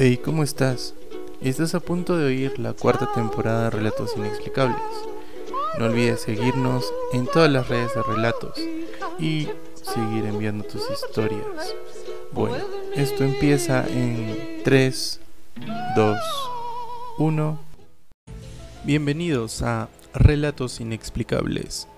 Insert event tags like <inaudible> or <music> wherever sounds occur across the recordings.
Hey, ¿cómo estás? Estás a punto de oír la cuarta temporada de Relatos Inexplicables. No olvides seguirnos en todas las redes de relatos y seguir enviando tus historias. Bueno, esto empieza en 3, 2, 1. Bienvenidos a Relatos Inexplicables.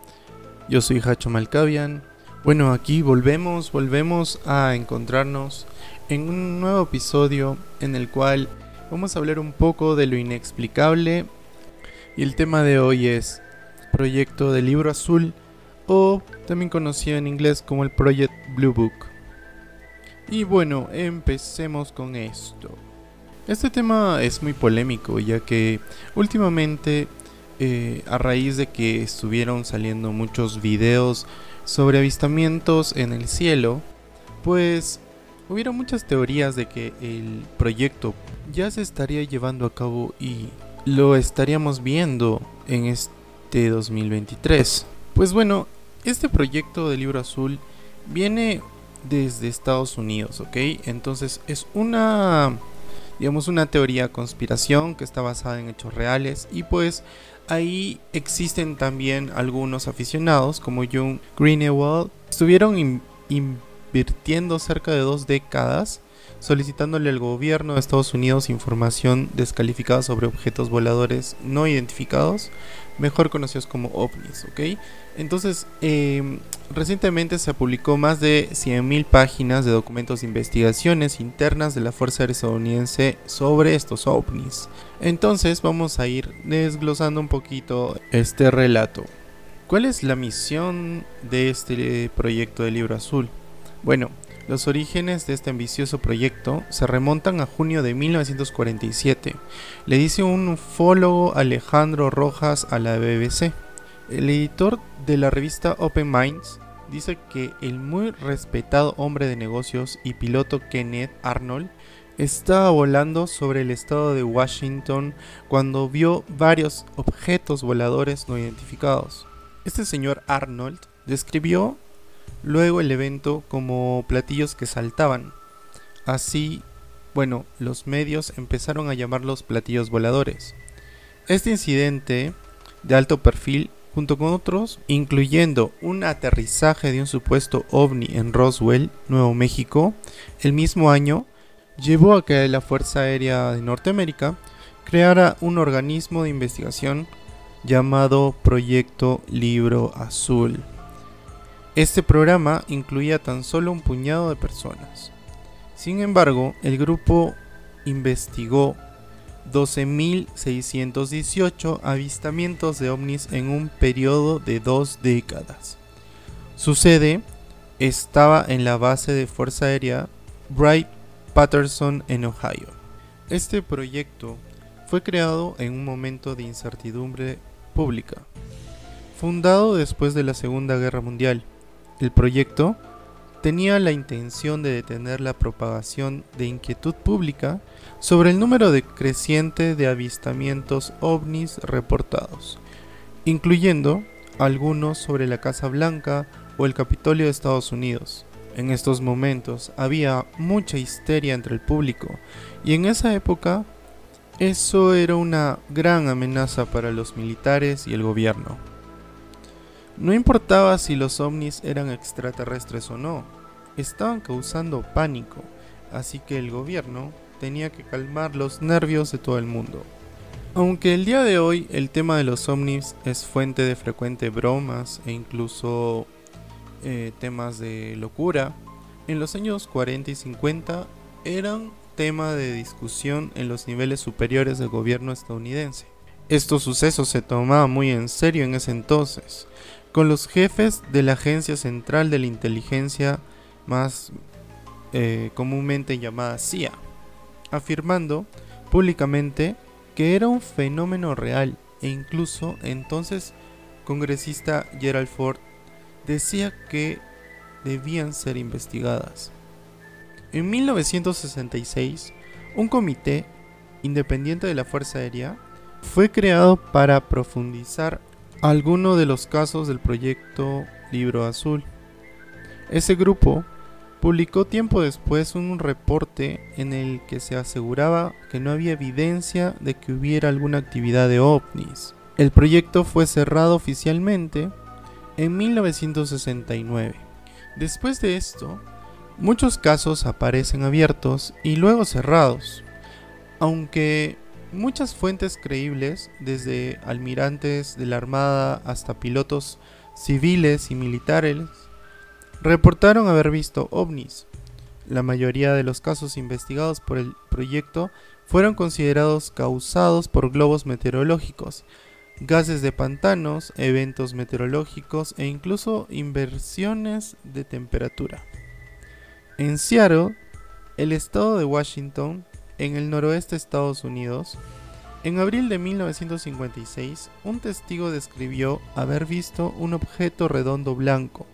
Yo soy Hacho Malcavian. Bueno, aquí volvemos, volvemos a encontrarnos en un nuevo episodio en el cual vamos a hablar un poco de lo inexplicable y el tema de hoy es Proyecto del Libro Azul o también conocido en inglés como el Project Blue Book. Y bueno, empecemos con esto. Este tema es muy polémico ya que últimamente eh, a raíz de que estuvieron saliendo muchos videos sobre avistamientos en el cielo, pues hubieron muchas teorías de que el proyecto ya se estaría llevando a cabo y lo estaríamos viendo en este 2023. Pues bueno, este proyecto del libro azul viene desde Estados Unidos, ¿ok? Entonces es una, digamos, una teoría conspiración que está basada en hechos reales y pues ahí existen también algunos aficionados como John Greenewald. Estuvieron invirtiendo cerca de dos décadas solicitándole al gobierno de Estados Unidos información descalificada sobre objetos voladores no identificados, mejor conocidos como ovnis, ¿ok? Entonces, em, recientemente se publicó más de 100.000 páginas de documentos de investigaciones internas de la Fuerza Aérea Estadounidense sobre estos ovnis. Entonces, vamos a ir desglosando un poquito este relato. ¿Cuál es la misión de este proyecto de libro azul? Bueno, los orígenes de este ambicioso proyecto se remontan a junio de 1947, le dice un ufólogo Alejandro Rojas a la BBC. El editor de la revista Open Minds dice que el muy respetado hombre de negocios y piloto Kenneth Arnold estaba volando sobre el estado de Washington cuando vio varios objetos voladores no identificados. Este señor Arnold describió luego el evento como platillos que saltaban. Así, bueno, los medios empezaron a llamarlos platillos voladores. Este incidente de alto perfil, junto con otros, incluyendo un aterrizaje de un supuesto ovni en Roswell, Nuevo México, el mismo año, llevó a que la Fuerza Aérea de Norteamérica creara un organismo de investigación llamado Proyecto Libro Azul. Este programa incluía tan solo un puñado de personas. Sin embargo, el grupo investigó 12.618 avistamientos de ovnis en un periodo de dos décadas. Su sede estaba en la base de Fuerza Aérea Wright Patterson en Ohio. Este proyecto fue creado en un momento de incertidumbre pública. Fundado después de la Segunda Guerra Mundial, el proyecto tenía la intención de detener la propagación de inquietud pública sobre el número creciente de avistamientos ovnis reportados, incluyendo algunos sobre la Casa Blanca o el Capitolio de Estados Unidos. En estos momentos había mucha histeria entre el público y en esa época eso era una gran amenaza para los militares y el gobierno. No importaba si los ovnis eran extraterrestres o no, estaban causando pánico, así que el gobierno tenía que calmar los nervios de todo el mundo. Aunque el día de hoy el tema de los ovnis es fuente de frecuentes bromas e incluso eh, temas de locura, en los años 40 y 50 eran tema de discusión en los niveles superiores del gobierno estadounidense. Estos sucesos se tomaban muy en serio en ese entonces, con los jefes de la Agencia Central de la Inteligencia más eh, comúnmente llamada CIA, afirmando públicamente que era un fenómeno real e incluso entonces congresista Gerald Ford decía que debían ser investigadas. En 1966, un comité independiente de la Fuerza Aérea fue creado para profundizar alguno de los casos del proyecto Libro Azul. Ese grupo publicó tiempo después un reporte en el que se aseguraba que no había evidencia de que hubiera alguna actividad de ovnis. El proyecto fue cerrado oficialmente en 1969. Después de esto, muchos casos aparecen abiertos y luego cerrados, aunque muchas fuentes creíbles, desde almirantes de la Armada hasta pilotos civiles y militares, reportaron haber visto ovnis. La mayoría de los casos investigados por el proyecto fueron considerados causados por globos meteorológicos, gases de pantanos, eventos meteorológicos e incluso inversiones de temperatura. En Seattle, el estado de Washington, en el noroeste de Estados Unidos, en abril de 1956, un testigo describió haber visto un objeto redondo blanco,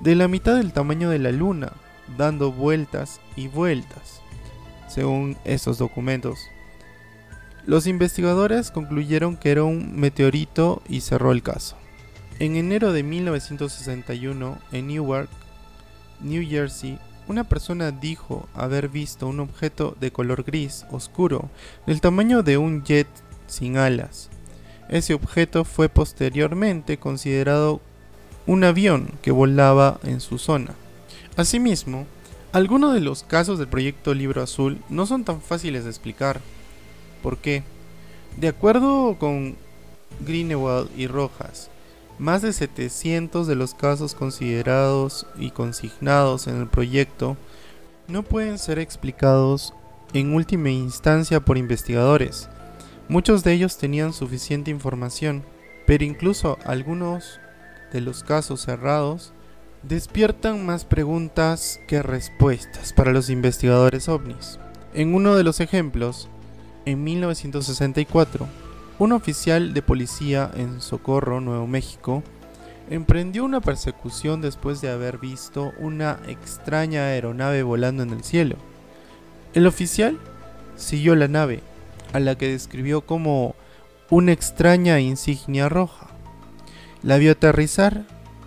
de la mitad del tamaño de la luna, dando vueltas y vueltas, según esos documentos. Los investigadores concluyeron que era un meteorito y cerró el caso. En enero de 1961, en Newark, New Jersey, una persona dijo haber visto un objeto de color gris oscuro, del tamaño de un jet sin alas. Ese objeto fue posteriormente considerado un avión que volaba en su zona. Asimismo, algunos de los casos del proyecto Libro Azul no son tan fáciles de explicar. ¿Por qué? De acuerdo con Greenewald y Rojas, más de 700 de los casos considerados y consignados en el proyecto no pueden ser explicados en última instancia por investigadores. Muchos de ellos tenían suficiente información, pero incluso algunos de los casos cerrados despiertan más preguntas que respuestas para los investigadores ovnis. En uno de los ejemplos, en 1964, un oficial de policía en Socorro, Nuevo México, emprendió una persecución después de haber visto una extraña aeronave volando en el cielo. El oficial siguió la nave, a la que describió como una extraña insignia roja. La vio aterrizar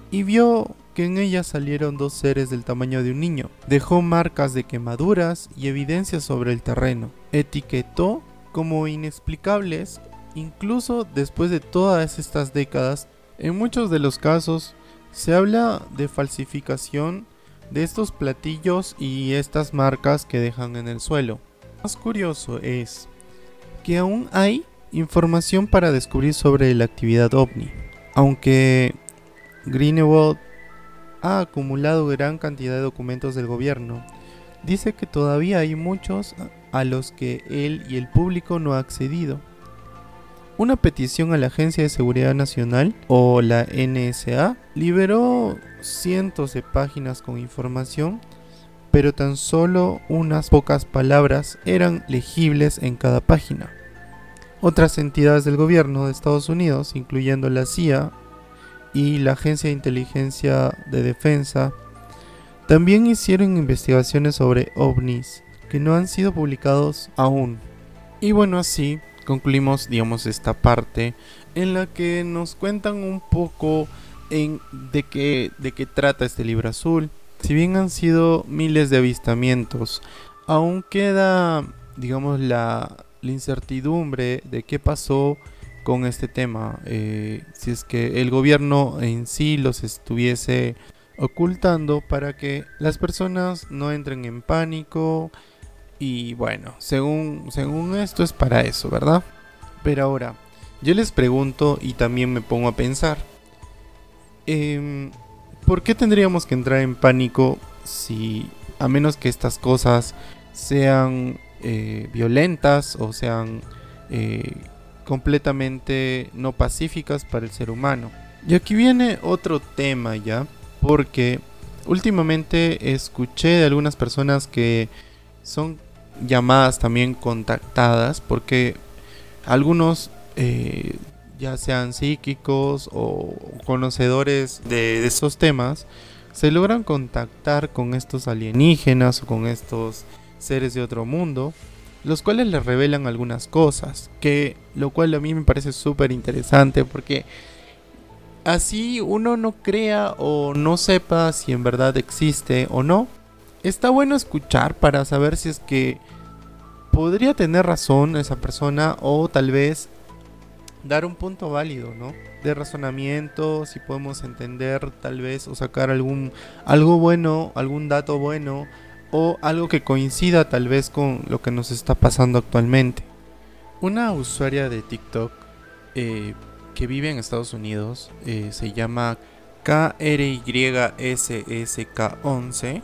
y vio que en ella salieron dos seres del tamaño de un niño. Dejó marcas de quemaduras y evidencias sobre el terreno. Etiquetó como inexplicables Incluso después de todas estas décadas, en muchos de los casos se habla de falsificación de estos platillos y estas marcas que dejan en el suelo. Lo más curioso es que aún hay información para descubrir sobre la actividad ovni, aunque Greenewald ha acumulado gran cantidad de documentos del gobierno, dice que todavía hay muchos a los que él y el público no ha accedido una petición a la Agencia de Seguridad Nacional o la NSA liberó cientos de páginas con información, pero tan solo unas pocas palabras eran legibles en cada página. Otras entidades del gobierno de Estados Unidos, incluyendo la CIA y la Agencia de Inteligencia de Defensa, también hicieron investigaciones sobre ovnis que no han sido publicados aún. Y bueno, así concluimos, digamos, esta parte en la que nos cuentan un poco en de qué, de qué trata este libro azul. Si bien han sido miles de avistamientos, aún queda, digamos, la, incertidumbre de qué pasó con este tema. Eh, si es que el gobierno en sí los estuviese ocultando para que las personas no entren en pánico y bueno, según, según esto es para eso, ¿verdad? Pero ahora, yo les pregunto y también me pongo a pensar, em, ¿por qué tendríamos que entrar en pánico si, a menos que estas cosas sean eh, violentas o sean eh, completamente no pacíficas para el ser humano? Y aquí viene otro tema ya, porque últimamente escuché de algunas personas que son llamadas también contactadas porque algunos eh, ya sean psíquicos o conocedores de, esos temas se logran contactar con estos alienígenas o con estos seres de otro mundo los cuales les revelan algunas cosas que lo cual a mí me parece súper interesante porque así uno no crea o no sepa si en verdad existe o no está bueno escuchar para saber si es que podría tener razón esa persona o tal vez dar un punto válido, ¿no? De razonamiento, si podemos entender tal vez o sacar algún algo bueno, algún dato bueno o algo que coincida tal vez con lo que nos está pasando actualmente. Una usuaria de TikTok eh, que vive en Estados Unidos eh, se llama KRYSSK11.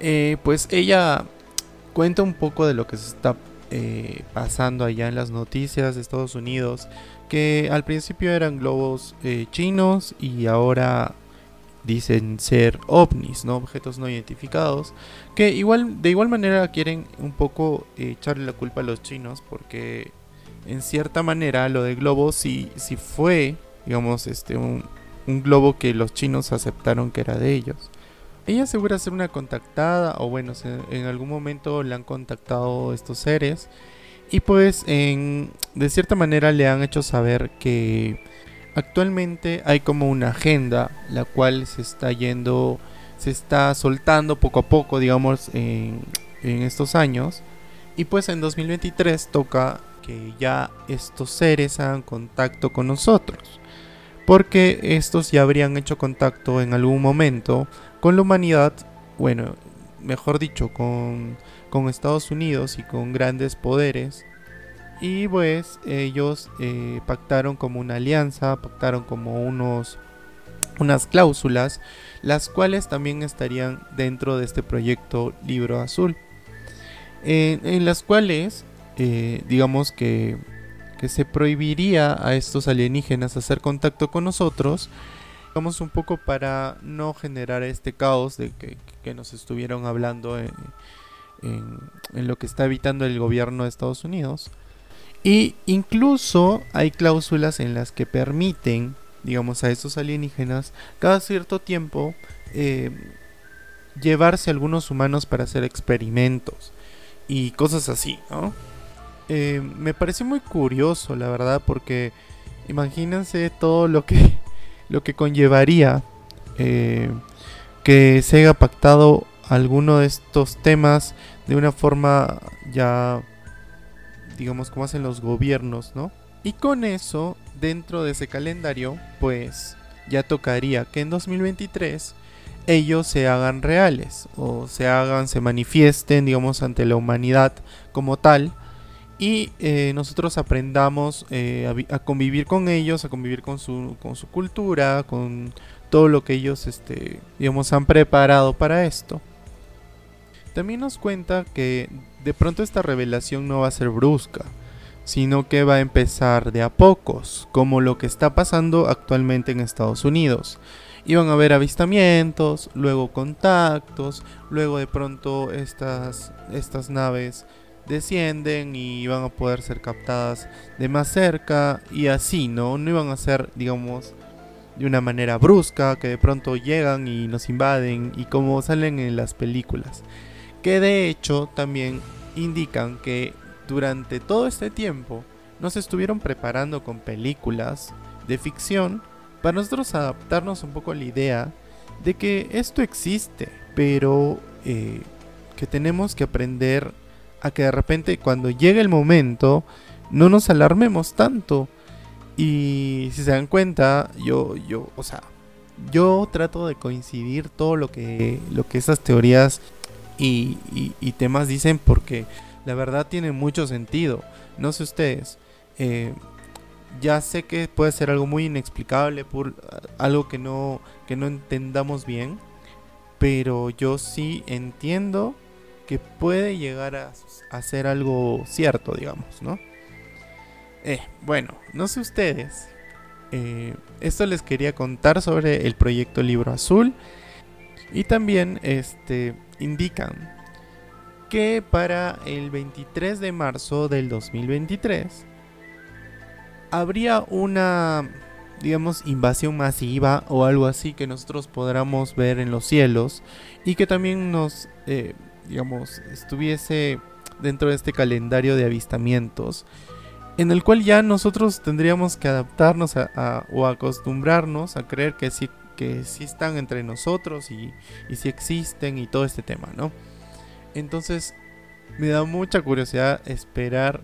Eh, pues ella cuenta un poco de lo que se está eh, pasando allá en las noticias de Estados Unidos, que al principio eran globos eh, chinos y ahora dicen ser ovnis, ¿no? objetos no identificados, que igual de igual manera quieren un poco echarle la culpa a los chinos porque en cierta manera lo de globos sí, sí fue, digamos, este un, un globo que los chinos aceptaron que era de ellos. Ella asegura ser una contactada, o bueno, en algún momento le han contactado estos seres. Y pues en, de cierta manera le han hecho saber que actualmente hay como una agenda la cual se está yendo, se está soltando poco a poco, digamos, en, en estos años. Y pues en 2023 toca que ya estos seres hagan contacto con nosotros. Porque estos ya habrían hecho contacto en algún momento con la humanidad, bueno, mejor dicho, con, con Estados Unidos y con grandes poderes. Y pues ellos eh, pactaron como una alianza, pactaron como unos unas cláusulas, las cuales también estarían dentro de este proyecto Libro Azul, en, las cuales, eh, digamos que, que se prohibiría a estos alienígenas hacer contacto con nosotros, un poco para no generar este caos de que, nos estuvieron hablando en, lo que está evitando el gobierno de Estados Unidos. Y incluso hay cláusulas en las que permiten, digamos, a estos alienígenas cada cierto tiempo eh, llevarse algunos humanos para hacer experimentos y cosas así, ¿no? Eh, me pareció muy curioso, la verdad, porque imagínense todo lo que <laughs> lo que conllevaría eh, que se haya pactado alguno de estos temas de una forma ya, digamos, como hacen los gobiernos, ¿no? Y con eso, dentro de ese calendario, pues ya tocaría que en 2023 ellos se hagan reales o se hagan, se manifiesten, digamos, ante la humanidad como tal y eh, nosotros aprendamos eh, a, convivir con ellos, a convivir con su, con su cultura, con todo lo que ellos, este, digamos, han preparado para esto. También nos cuenta que de pronto esta revelación no va a ser brusca, sino que va a empezar de a pocos, como lo que está pasando actualmente en Estados Unidos. Iban a haber avistamientos, luego contactos, luego de pronto estas, estas naves descienden y van a poder ser captadas de más cerca y así, ¿no? No iban a ser, digamos, de una manera brusca, que de pronto llegan y nos invaden y como salen en las películas. Que de hecho también indican que durante todo este tiempo nos estuvieron preparando con películas de ficción para nosotros adaptarnos un poco a la idea de que esto existe, pero eh, que tenemos que aprender a que de repente cuando llegue el momento no nos alarmemos tanto. Y si se dan cuenta, yo, yo, o sea, yo trato de coincidir todo lo que, lo que esas teorías y, temas dicen porque la verdad tiene mucho sentido. No sé ustedes. Eh, ya sé que puede ser algo muy inexplicable por algo que no, que no entendamos bien. Pero yo sí entiendo que puede llegar a, a ser algo cierto, digamos, ¿no? Eh, bueno, no sé ustedes. Eh, esto les quería contar sobre el proyecto Libro Azul. Y también este, indican que para el 23 de marzo del 2023 habría una, digamos, invasión masiva o algo así que nosotros podamos ver en los cielos y que también nos eh, digamos, estuviese dentro de este calendario de avistamientos, en el cual ya nosotros tendríamos que adaptarnos a, o acostumbrarnos a creer que sí que están entre nosotros y, y sí existen y todo este tema, ¿no? Entonces, me da mucha curiosidad esperar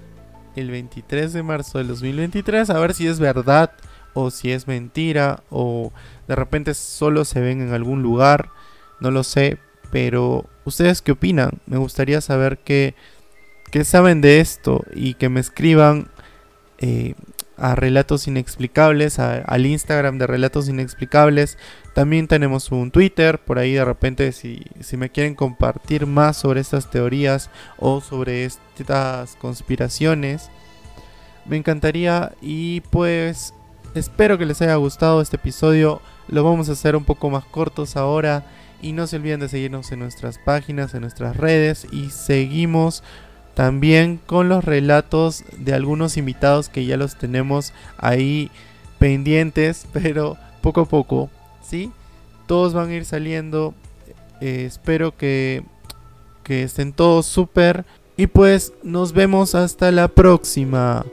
el 23 de marzo del 2023 a ver si es verdad o si es mentira o de repente solo se ven en algún lugar, no lo sé, pero ustedes qué opinan? Me gustaría saber qué, qué saben de esto y que me escriban eh, a Relatos Inexplicables, al Instagram de Relatos Inexplicables. También tenemos un Twitter, por ahí de repente si, si me quieren compartir más sobre estas teorías o sobre estas conspiraciones, me encantaría y pues espero que les haya gustado este episodio. Lo vamos a hacer un poco más cortos ahora y no se olviden de seguirnos en nuestras páginas, en nuestras redes y seguimos también con los relatos de algunos invitados que ya los tenemos ahí pendientes, <laughs> pero poco a poco, ¿sí? Todos van a ir saliendo. Eh, espero que, que estén todos súper. Y pues nos vemos hasta la próxima.